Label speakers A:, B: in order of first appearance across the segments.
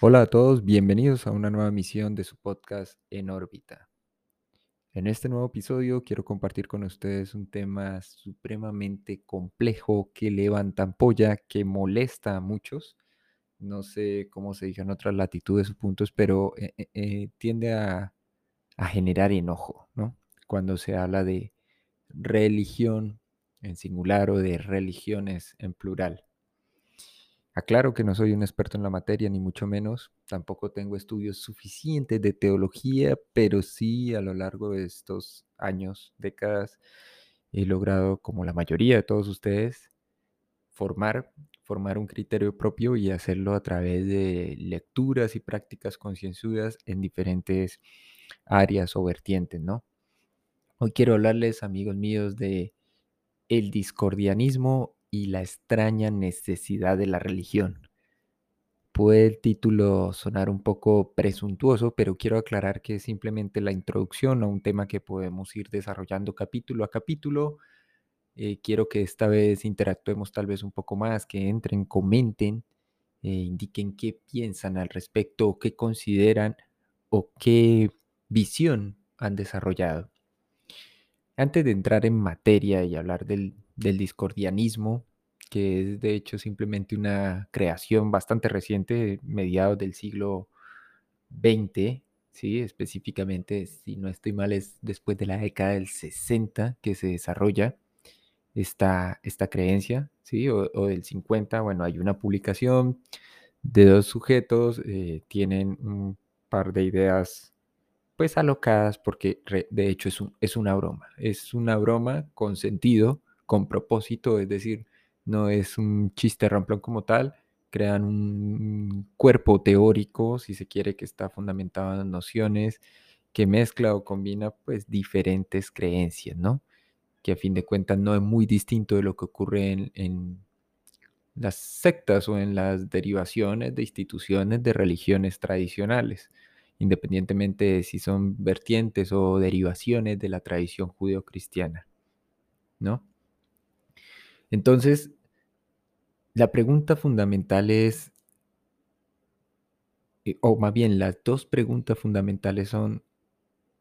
A: Hola a todos, bienvenidos a una nueva emisión de su podcast En órbita. En este nuevo episodio quiero compartir con ustedes un tema supremamente complejo que levanta ampolla, que molesta a muchos. No sé cómo se dice en otras latitudes o puntos, pero eh, eh, eh, tiende a, a generar enojo, ¿no? Cuando se habla de religión en singular o de religiones en plural. Aclaro que no soy un experto en la materia, ni mucho menos. Tampoco tengo estudios suficientes de teología, pero sí a lo largo de estos años, décadas, he logrado, como la mayoría de todos ustedes, formar, formar un criterio propio y hacerlo a través de lecturas y prácticas concienzudas en diferentes áreas o vertientes, ¿no? Hoy quiero hablarles, amigos míos, de el discordianismo y la extraña necesidad de la religión. Puede el título sonar un poco presuntuoso, pero quiero aclarar que es simplemente la introducción a un tema que podemos ir desarrollando capítulo a capítulo. Eh, quiero que esta vez interactuemos tal vez un poco más, que entren, comenten, eh, indiquen qué piensan al respecto, qué consideran o qué visión han desarrollado. Antes de entrar en materia y hablar del del discordianismo, que es de hecho simplemente una creación bastante reciente, mediados del siglo XX, ¿sí? específicamente, si no estoy mal, es después de la década del 60 que se desarrolla esta, esta creencia, ¿sí? o, del 50, bueno, hay una publicación de dos sujetos, eh, tienen un par de ideas pues alocadas porque de hecho es, un, es una broma, es una broma con sentido, con propósito, es decir, no es un chiste ramplón como tal, crean un cuerpo teórico, si se quiere, que está fundamentado en nociones, que mezcla o combina pues diferentes creencias, ¿no? Que a fin de cuentas no es muy distinto de lo que ocurre en, en las sectas o en las derivaciones de instituciones de religiones tradicionales, independientemente de si son vertientes o derivaciones de la tradición judeocristiana, ¿no? Entonces, la pregunta fundamental es, eh, o más bien las dos preguntas fundamentales son,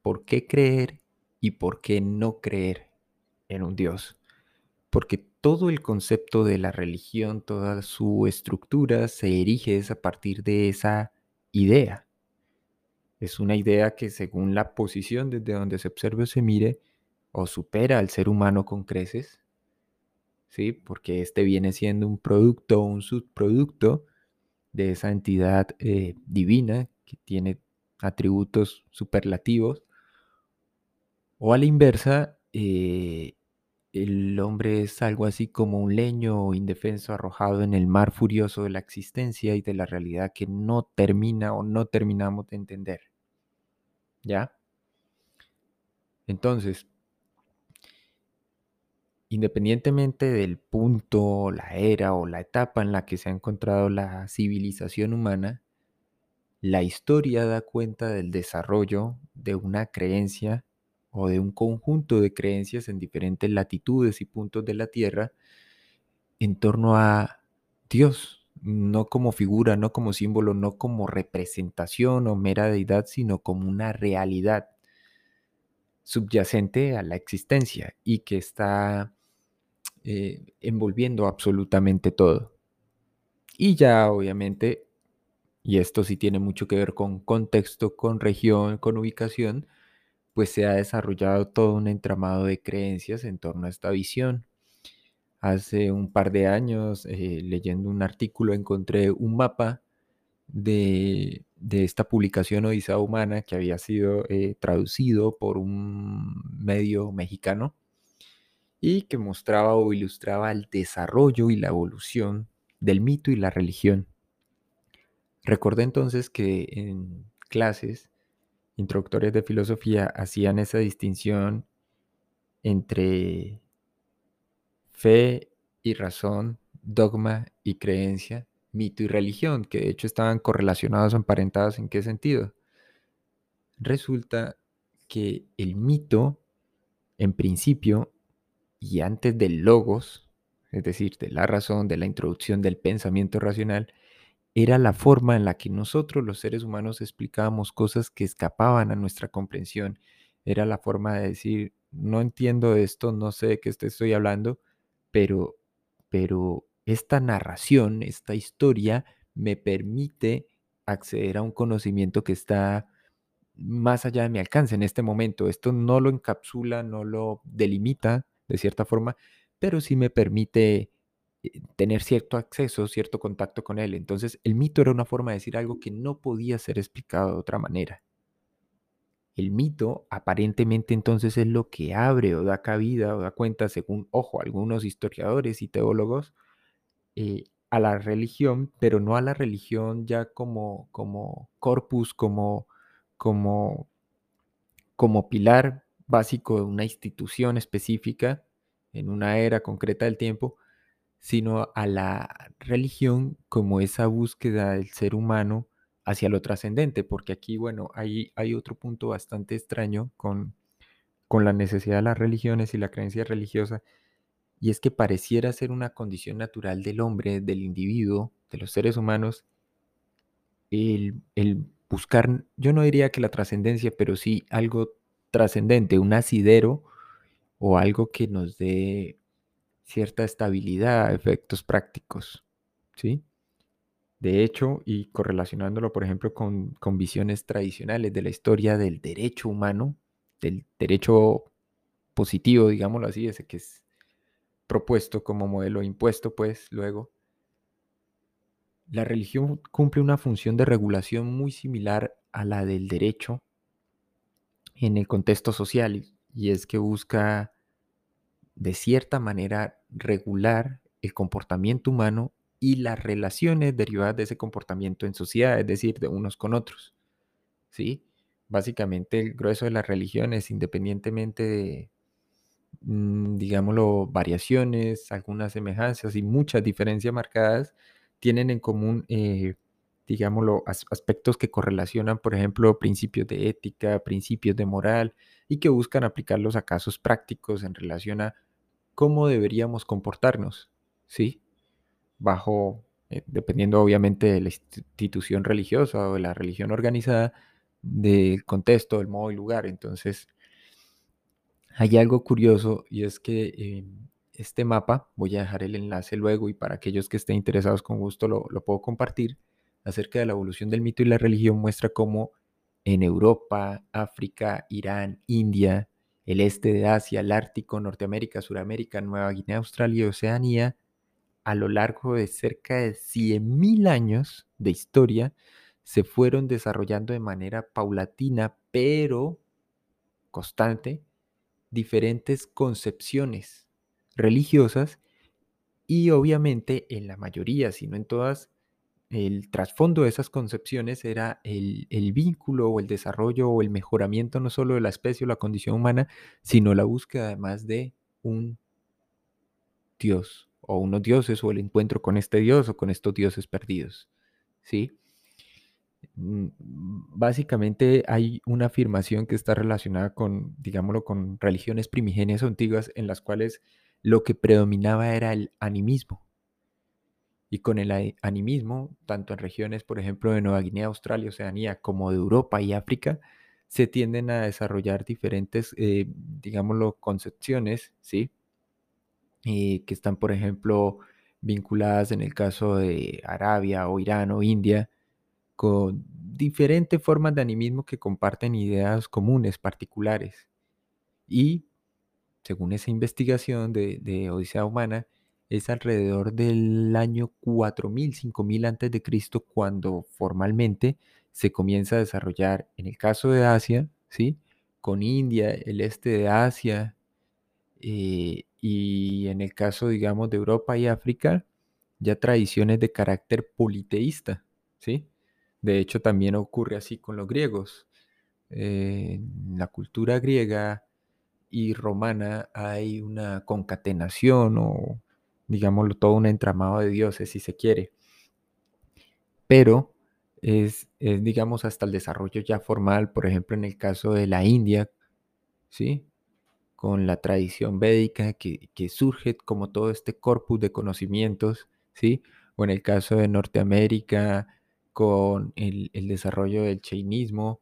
A: ¿por qué creer y por qué no creer en un Dios? Porque todo el concepto de la religión, toda su estructura se erige a partir de esa idea. Es una idea que según la posición desde donde se observe o se mire, o supera al ser humano con creces, ¿sí? Porque este viene siendo un producto o un subproducto de esa entidad eh, divina que tiene atributos superlativos. O a la inversa, eh, el hombre es algo así como un leño indefenso arrojado en el mar furioso de la existencia y de la realidad que no termina o no terminamos de entender. ¿Ya? Entonces, Independientemente del punto, la era o la etapa en la que se ha encontrado la civilización humana, la historia da cuenta del desarrollo de una creencia o de un conjunto de creencias en diferentes latitudes y puntos de la Tierra en torno a Dios, no como figura, no como símbolo, no como representación o mera deidad, sino como una realidad subyacente a la existencia y que está eh, envolviendo absolutamente todo. Y ya obviamente, y esto sí tiene mucho que ver con contexto, con región, con ubicación, pues se ha desarrollado todo un entramado de creencias en torno a esta visión. Hace un par de años, eh, leyendo un artículo, encontré un mapa de, esta publicación Odisea Humana que había sido eh, traducido por un medio mexicano y que mostraba o ilustraba el desarrollo y la evolución del mito y la religión. Recordé entonces que en clases introductorias de filosofía hacían esa distinción entre fe y razón, dogma y creencia, mito y religión, que de hecho estaban correlacionados o emparentados en qué sentido. Resulta que el mito, en principio, y antes del logos, es decir, de la razón, de la introducción del pensamiento racional, era la forma en la que nosotros los seres humanos explicábamos cosas que escapaban a nuestra comprensión. Era la forma de decir, no entiendo esto, no sé de qué estoy hablando, pero, pero esta narración, esta historia me permite acceder a un conocimiento que está más allá de mi alcance en este momento. Esto no lo encapsula, no lo delimita de cierta forma, pero sí me permite eh, tener cierto acceso, cierto contacto con él. Entonces, el mito era una forma de decir algo que no podía ser explicado de otra manera. El mito aparentemente entonces es lo que abre o da cabida o da cuenta, según, ojo, algunos historiadores y teólogos, eh, a la religión, pero no a la religión ya como, como corpus, como, como, como pilar básico de una institución específica en una era concreta del tiempo, sino a la religión como esa búsqueda del ser humano hacia lo trascendente, porque aquí, bueno, hay, hay otro punto bastante extraño con, con la necesidad de las religiones y la creencia religiosa, y es que pareciera ser una condición natural del hombre, del individuo, de los seres humanos, el, el buscar, yo no diría que la trascendencia, pero sí algo trascendente, un asidero o algo que nos dé cierta estabilidad, efectos prácticos, ¿sí? De hecho, y correlacionándolo, por ejemplo, con, con visiones tradicionales de la historia del derecho humano, del derecho positivo, digámoslo así, ese que es propuesto como modelo impuesto, pues luego, la religión cumple una función de regulación muy similar a la del derecho en el contexto social, y es que busca de cierta manera regular el comportamiento humano y las relaciones derivadas de ese comportamiento en sociedad, es decir, de unos con otros. ¿Sí? Básicamente el grueso de las religiones, independientemente de, Mm, digámoslo, variaciones, algunas semejanzas y muchas diferencias marcadas, tienen en común, eh, digámoslo, aspectos que correlacionan, por ejemplo, principios de ética, principios de moral y que buscan aplicarlos a casos prácticos en relación a cómo deberíamos comportarnos, ¿sí? Bajo, eh, dependiendo obviamente de la institución religiosa o de la religión organizada, del contexto, del modo y lugar. Entonces, hay algo curioso y es que em, este mapa, voy a dejar el enlace luego y para aquellos que estén interesados con gusto lo, puedo compartir, acerca de la evolución del mito y la religión muestra cómo en Europa, África, Irán, India, el este de Asia, el Ártico, Norteamérica, Suramérica, Nueva Guinea, Australia y Oceanía, a lo largo de cerca de 100.000 años de historia, se fueron desarrollando de manera paulatina, pero constante, diferentes concepciones religiosas y obviamente en la mayoría, si no en todas, el trasfondo de esas concepciones era el, vínculo o el desarrollo o el mejoramiento no solo de la especie o la condición humana, sino la búsqueda además de un Dios o unos dioses o el encuentro con este Dios o con estos dioses perdidos. ¿Sí? Mm, básicamente hay una afirmación que está relacionada con, digámoslo, con religiones primigenias antiguas en las cuales lo que predominaba era el animismo. Y con el animismo, tanto en regiones, por ejemplo, de Nueva Guinea, Australia, Oceanía, como de Europa y África, se tienden a desarrollar diferentes, eh, digámoslo, concepciones, ¿sí? Eh, que están, por ejemplo, vinculadas en el caso de Arabia o Irán o India, con diferentes formas de animismo que comparten ideas comunes, particulares. Y, según esa investigación de, Odisea Humana, es alrededor del año 4000, 5000 antes de Cristo cuando formalmente se comienza a desarrollar, en el caso de Asia, ¿sí? con India, el este de Asia, eh, y en el caso, digamos, de Europa y África, ya tradiciones de carácter politeísta, ¿sí? De hecho, también ocurre así con los griegos. en la cultura griega y romana hay una concatenación o, digámoslo, todo un entramado de dioses, si se quiere. Pero es, digamos, hasta el desarrollo ya formal, por ejemplo, en el caso de la India, ¿sí? Con la tradición védica que, que surge como todo este corpus de conocimientos, ¿sí? O en el caso de Norteamérica, con el, desarrollo del chainismo,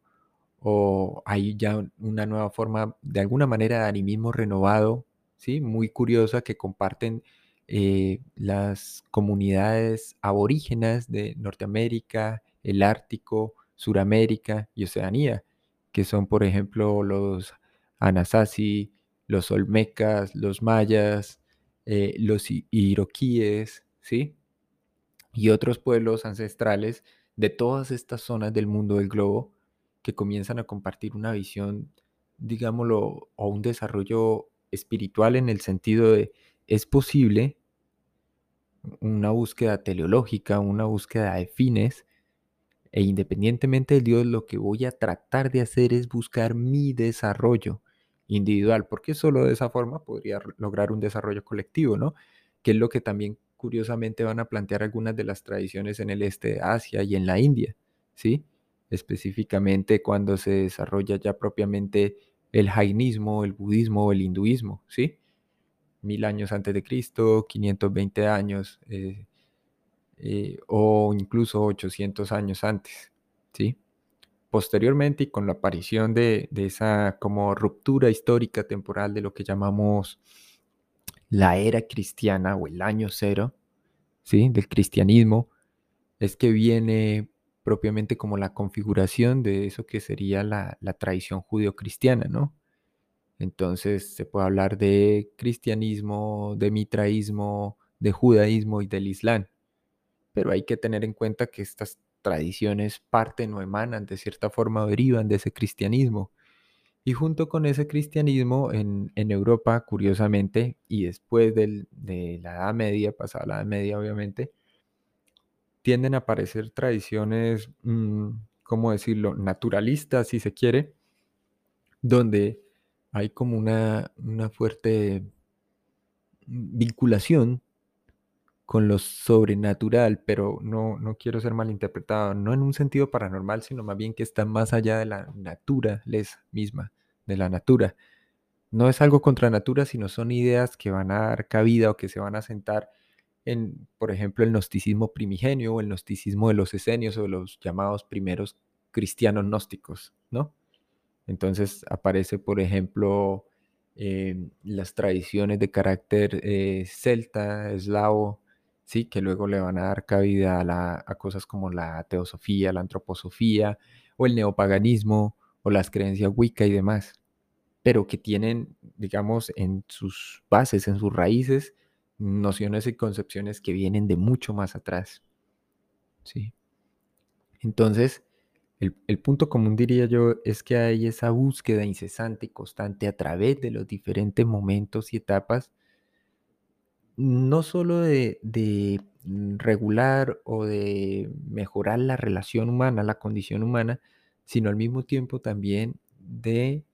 A: o hay ya una nueva forma, de alguna manera, de animismo renovado, ¿sí? Muy curiosa que comparten eh, las comunidades aborígenas de Norteamérica, el Ártico, Suramérica y Oceanía, que son, por ejemplo, los Anasazi, los Olmecas, los Mayas, eh, los Iroquíes, ¿sí? Y otros pueblos ancestrales de todas estas zonas del mundo del globo que comienzan a compartir una visión, digámoslo, o un desarrollo espiritual en el sentido de es posible una búsqueda teleológica, una búsqueda de fines, e independientemente de Dios, lo que voy a tratar de hacer es buscar mi desarrollo individual, porque solo de esa forma podría lograr un desarrollo colectivo, ¿no? Que es lo que también curiosamente van a plantear algunas de las tradiciones en el este de Asia y en la India, ¿sí? Específicamente cuando se desarrolla ya propiamente el jainismo, el budismo o el hinduismo, ¿sí? Mil años antes de Cristo, 520 años, eh, eh, o incluso 800 años antes, ¿sí? Posteriormente y con la aparición de, de, esa como ruptura histórica temporal de lo que llamamos la era cristiana o el año cero, ¿sí? Del cristianismo, es que viene propiamente como la configuración de eso que sería la, la tradición judío-cristiana, ¿no? Entonces se puede hablar de cristianismo, de mitraísmo, de judaísmo y del islam. Pero hay que tener en cuenta que estas tradiciones parten o emanan de cierta forma derivan de ese cristianismo. Y junto con ese cristianismo en, Europa, curiosamente, y después del, de la Edad Media, pasada la Edad Media obviamente, tienden a aparecer tradiciones, mmm, ¿cómo decirlo?, naturalistas, si se quiere, donde hay como una, una fuerte vinculación con lo sobrenatural, pero no, no quiero ser malinterpretado, no en un sentido paranormal, sino más bien que está más allá de la naturaleza misma, de la natura. No es algo contra natura, sino son ideas que van a dar cabida o que se van a sentar en, por ejemplo, el gnosticismo primigenio o el gnosticismo de los esenios o los llamados primeros cristianos gnósticos, ¿no? Entonces aparece, por ejemplo, eh, las tradiciones de carácter eh, celta, eslavo, ¿sí? que luego le van a dar cabida a, la, a cosas como la teosofía, la antroposofía, o el neopaganismo, o las creencias wicca y demás, pero que tienen, digamos, en sus bases, en sus raíces, nociones y concepciones que vienen de mucho más atrás. ¿sí? Entonces, el, el, punto común, diría yo, es que hay esa búsqueda incesante y constante a través de los diferentes momentos y etapas, no solo de, de regular o de mejorar la relación humana, la condición humana, sino al mismo tiempo también de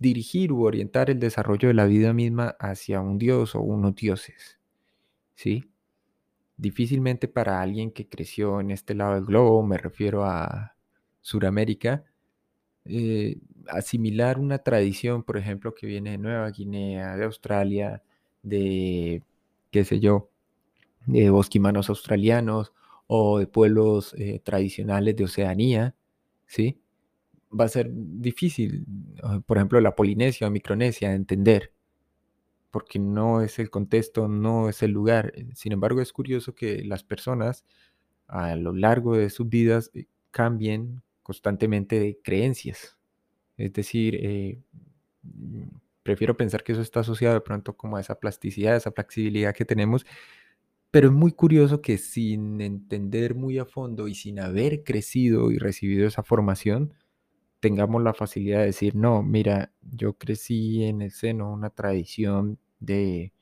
A: dirigir u orientar el desarrollo de la vida misma hacia un dios o unos dioses. ¿Sí? Difícilmente para alguien que creció en este lado del globo, me refiero a Sudamérica, eh, asimilar una tradición, por ejemplo, que viene de Nueva Guinea, de Australia, de, qué sé yo, de bosquimanos australianos o de pueblos eh, tradicionales de Oceanía, ¿sí? Va a ser difícil, por ejemplo, la Polinesia o Micronesia, de entender, porque no es el contexto, no es el lugar. Sin embargo, es curioso que las personas a lo largo de sus vidas eh, cambien constantemente de creencias. Es decir, eh, prefiero pensar que eso está asociado de pronto como a esa plasticidad, esa flexibilidad que tenemos, pero es muy curioso que sin entender muy a fondo y sin haber crecido y recibido esa formación, tengamos la facilidad de decir, no, mira, yo crecí en el seno una tradición de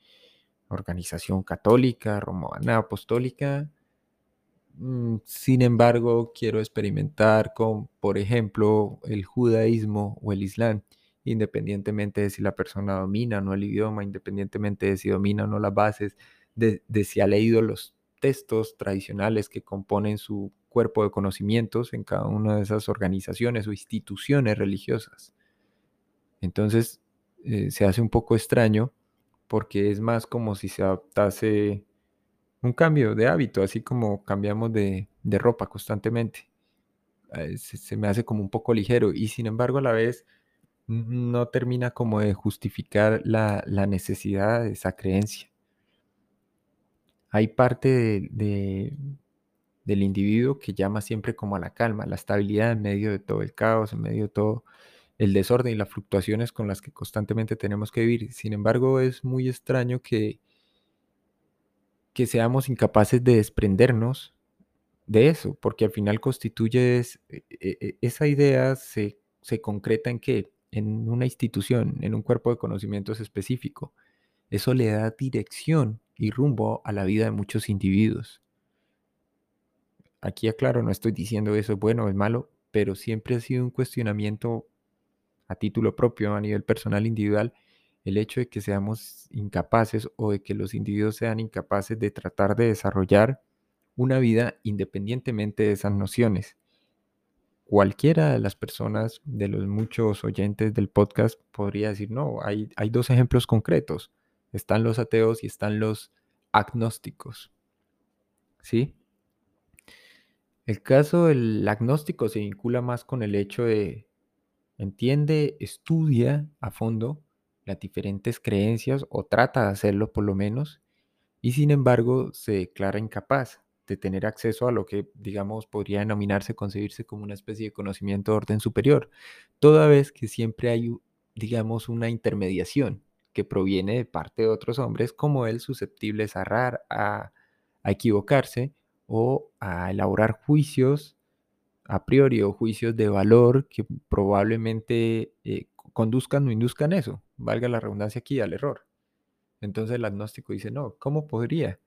A: organización católica, romana, apostólica, mm, sin embargo, quiero experimentar con, por ejemplo, el judaísmo o el islam, independientemente de si la persona domina o no el idioma, independientemente de si domina o no las bases, de, si ha leído los textos tradicionales que componen su cuerpo de conocimientos en cada una de esas organizaciones o instituciones religiosas. Entonces eh, se hace un poco extraño porque es más como si se adaptase un cambio de hábito, así como cambiamos de, de ropa constantemente. Eh, se me hace como un poco ligero y sin embargo a la vez no termina como de justificar la, la necesidad de esa creencia. Hay parte de, de, del individuo que llama siempre como a la calma, la estabilidad en medio de todo el caos, en medio de todo el desorden y las fluctuaciones con las que constantemente tenemos que vivir. Sin embargo, es muy extraño que, que seamos incapaces de desprendernos de eso, porque al final constituye e, e, e, esa idea se, se concreta en que en una institución, en un cuerpo de conocimientos específico. Eso le da dirección y rumbo a la vida de muchos individuos. Aquí aclaro, no estoy diciendo eso es bueno o es malo, pero siempre ha sido un cuestionamiento a título propio, a nivel personal, individual, el hecho de que seamos incapaces o de que los individuos sean incapaces de tratar de desarrollar una vida independientemente de esas nociones. Cualquiera de las personas, de los muchos oyentes del podcast, podría decir, no, hay, hay dos ejemplos concretos. Están los ateos y están los agnósticos. ¿Sí? El caso del agnóstico se vincula más con el hecho de entiende, estudia a fondo las diferentes creencias o trata de hacerlo por lo menos y sin embargo se declara incapaz de tener acceso a lo que, digamos, podría denominarse, concebirse como una especie de conocimiento de orden superior, toda vez que siempre hay, digamos, una intermediación que proviene de parte de otros hombres como él susceptibles a errar, a, equivocarse o a elaborar juicios a priori o juicios de valor que probablemente eh, conduzcan o induzcan eso, valga la redundancia aquí, al error. Entonces el agnóstico dice, no, ¿cómo podría?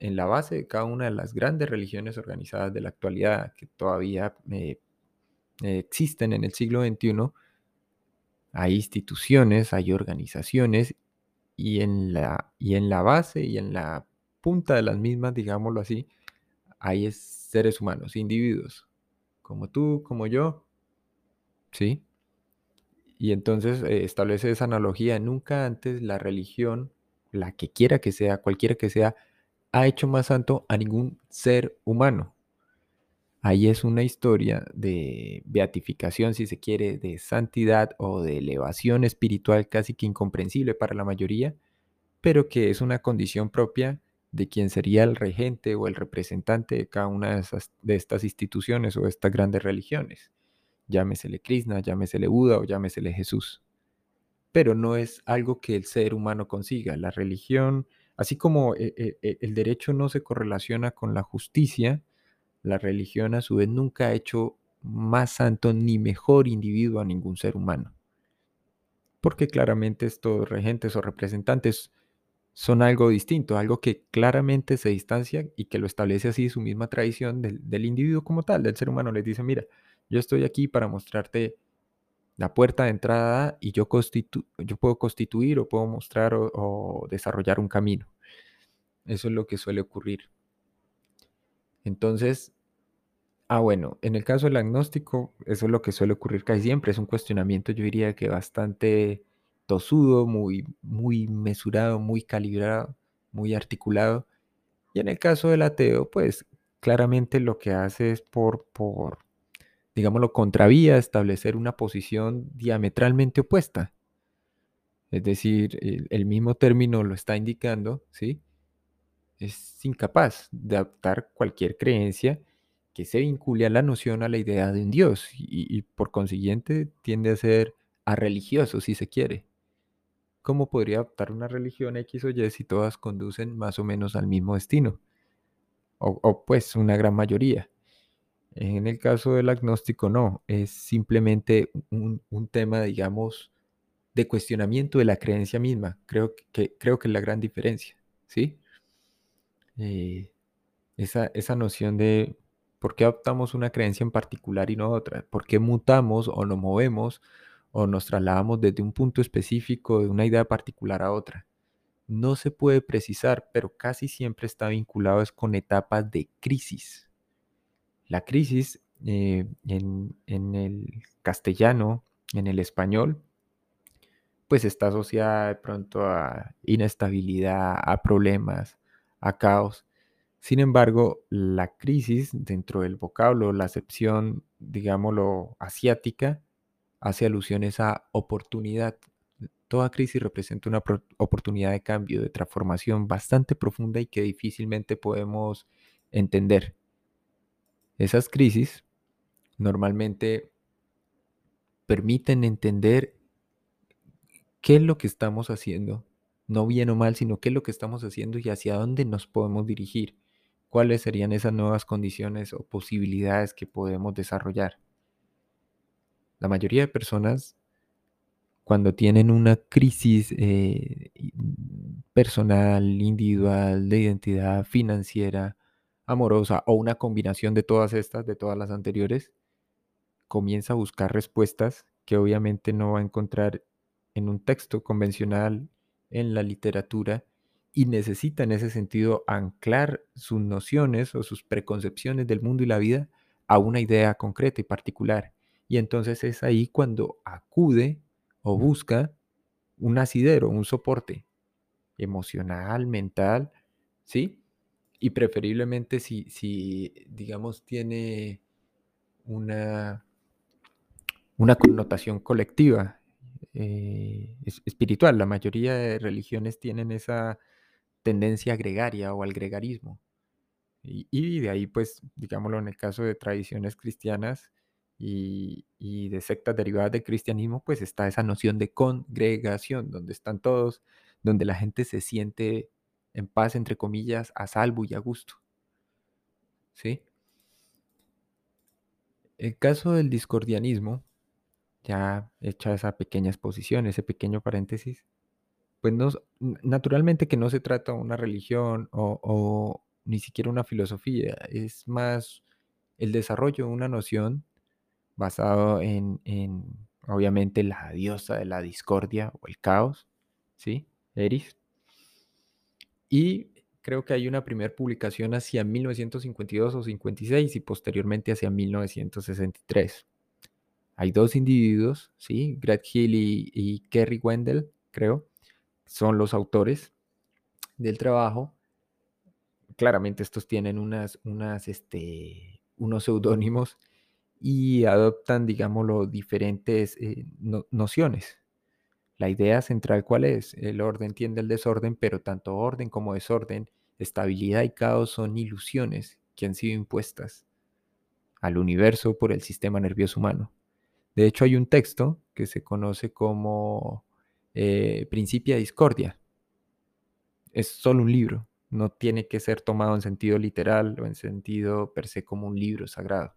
A: En la base de cada una de las grandes religiones organizadas de la actualidad que todavía eh, existen en el siglo XXI, hay instituciones, hay organizaciones y en, la, y en la base y en la punta de las mismas, digámoslo así, hay seres humanos, individuos, como tú, como yo, ¿sí? Y entonces eh, establece esa analogía, nunca antes la religión, la que quiera que sea, cualquiera que sea, ha hecho más santo a ningún ser humano. Ahí es una historia de beatificación, si se quiere, de santidad o de elevación espiritual casi que incomprensible para la mayoría, pero que es una condición propia de quien sería el regente o el representante de cada una de, de estas instituciones o de estas grandes religiones. Llámesele Krishna, llámesele Buda o llámesele Jesús. Pero no es algo que el ser humano consiga. La religión, así como eh, eh, eh, el derecho no se correlaciona con la justicia, la religión a su vez nunca ha hecho más santo ni mejor individuo a ningún ser humano. Porque claramente estos regentes o representantes son algo distinto, algo que claramente se distancia y que lo establece así su misma tradición del, del individuo como tal, del ser humano. Les dice, mira, yo estoy aquí para mostrarte la puerta de entrada y yo, yo puedo constituir o puedo mostrar o, o desarrollar un camino. Eso es lo que suele ocurrir. Entonces, ah, bueno, en el caso del agnóstico, eso es lo que suele ocurrir casi siempre. Es un cuestionamiento, yo diría que bastante tosudo, muy, muy mesurado, muy calibrado, muy articulado. Y en el caso del ateo, pues claramente lo que hace es por, por digámoslo, contravía establecer una posición diametralmente opuesta. Es decir, el, mismo término lo está indicando, ¿sí? Es incapaz de adaptar cualquier creencia que se vincule a la noción, a la idea de un Dios, y, por consiguiente tiende a ser a religioso, si se quiere. ¿Cómo podría adoptar una religión X o Y si todas conducen más o menos al mismo destino? O, pues una gran mayoría. En el caso del agnóstico no, es simplemente un, un, tema, digamos, de cuestionamiento de la creencia misma. Creo que, creo que es la gran diferencia, ¿sí? Eh, esa, esa noción de por qué adoptamos una creencia en particular y no otra, por qué mutamos o nos movemos o nos trasladamos desde un punto específico de una idea particular a otra. No se puede precisar, pero casi siempre está vinculado es con etapas de crisis. La crisis eh, en, en, el castellano, en el español, pues está asociada de pronto a inestabilidad, a problemas, a caos. Sin embargo, la crisis dentro del vocablo, la acepción, digámoslo, asiática, hace alusiones a oportunidad. Toda crisis representa una oportunidad de cambio, de transformación bastante profunda y que difícilmente podemos entender. Esas crisis normalmente permiten entender qué es lo que estamos haciendo, no bien o mal, sino qué es lo que estamos haciendo y hacia dónde nos podemos dirigir, cuáles serían esas nuevas condiciones o posibilidades que podemos desarrollar. La mayoría de personas, cuando tienen una crisis eh, personal, individual, de identidad financiera, amorosa o una combinación de todas estas, de todas las anteriores, comienza a buscar respuestas que obviamente no va a encontrar en un texto convencional, en la literatura, y necesita en ese sentido anclar sus nociones o sus preconcepciones del mundo y la vida a una idea concreta y particular. Y entonces es ahí cuando acude o busca un asidero, un soporte emocional, mental, ¿sí? Y preferiblemente si, si digamos, tiene una, una connotación colectiva, eh, espiritual. La mayoría de religiones tienen esa tendencia gregaria o al gregarismo. Y, de ahí, pues, digámoslo, en el caso de tradiciones cristianas y, y, de sectas derivadas del cristianismo, pues está esa noción de congregación, donde están todos, donde la gente se siente en paz, entre comillas, a salvo y a gusto. ¿Sí? El caso del discordianismo ya hecha esa pequeña exposición, ese pequeño paréntesis, pues no, naturalmente que no se trata de una religión o, ni siquiera una filosofía, es más el desarrollo de una noción basado en, en, obviamente, la diosa de la discordia o el caos, ¿sí? Eris. Y creo que hay una primera publicación hacia 1952 o 56 y posteriormente hacia 1963. Hay dos individuos, ¿sí? Greg Hill y, Kerry Wendell, creo, son los autores del trabajo. Claramente estos tienen unas, unas, este, unos seudónimos y adoptan, digámoslo, diferentes eh, nociones. La idea central, ¿cuál es? El orden tiende al desorden, pero tanto orden como desorden, estabilidad y caos son ilusiones que han sido impuestas al universo por el sistema nervioso humano. De hecho, hay un texto que se conoce como eh, Principia Discordia. Es solo un libro, no tiene que ser tomado en sentido literal o en sentido per se como un libro sagrado.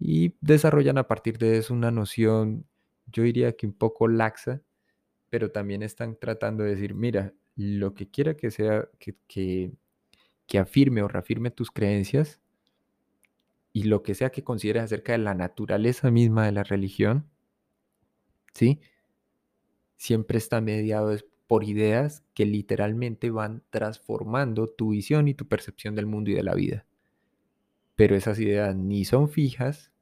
A: Y desarrollan a partir de eso una noción, yo diría que un poco laxa, pero también están tratando de decir, mira, lo que quiera que sea que, que afirme o reafirme tus creencias, y lo que sea que consideres acerca de la naturaleza misma de la religión, ¿sí? Siempre está mediado por ideas que literalmente van transformando tu visión y tu percepción del mundo y de la vida. Pero esas ideas ni son fijas,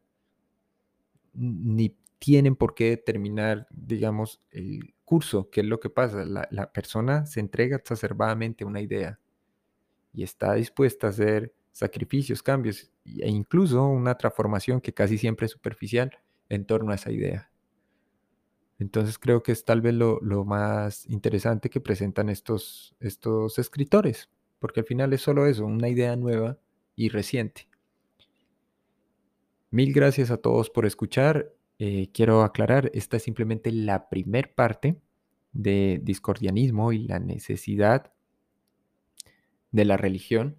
A: ni tienen por qué determinar, digamos, el curso, qué es lo que pasa. La, persona se entrega exacerbadamente a una idea y está dispuesta a hacer sacrificios, cambios e incluso una transformación que casi siempre es superficial en torno a esa idea. Entonces creo que es tal vez lo, más interesante que presentan estos, estos escritores, porque al final es solo eso, una idea nueva y reciente. Mil gracias a todos por escuchar. Eh, quiero aclarar, esta es simplemente la primer parte de discordianismo y la necesidad de la religión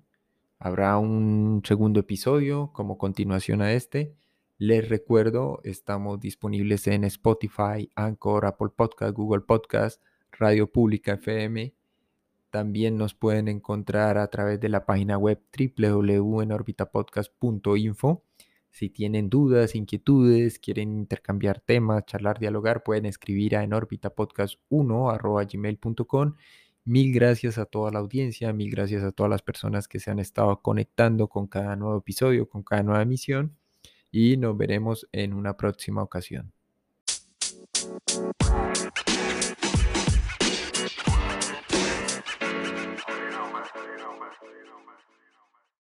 A: Habrá un segundo episodio como continuación a este. Les recuerdo, estamos disponibles en Spotify, Anchor, Apple Podcast, Google Podcast, Radio Pública FM. También nos pueden encontrar a través de la página web www.enorbitapodcast.info. Si tienen dudas, inquietudes, quieren intercambiar temas, charlar, dialogar, pueden escribir a enorbitapodcast1.gmail.com Mil gracias a toda la audiencia, mil gracias a todas las personas que se han estado conectando con cada nuevo episodio, con cada nueva emisión y nos veremos en una próxima ocasión.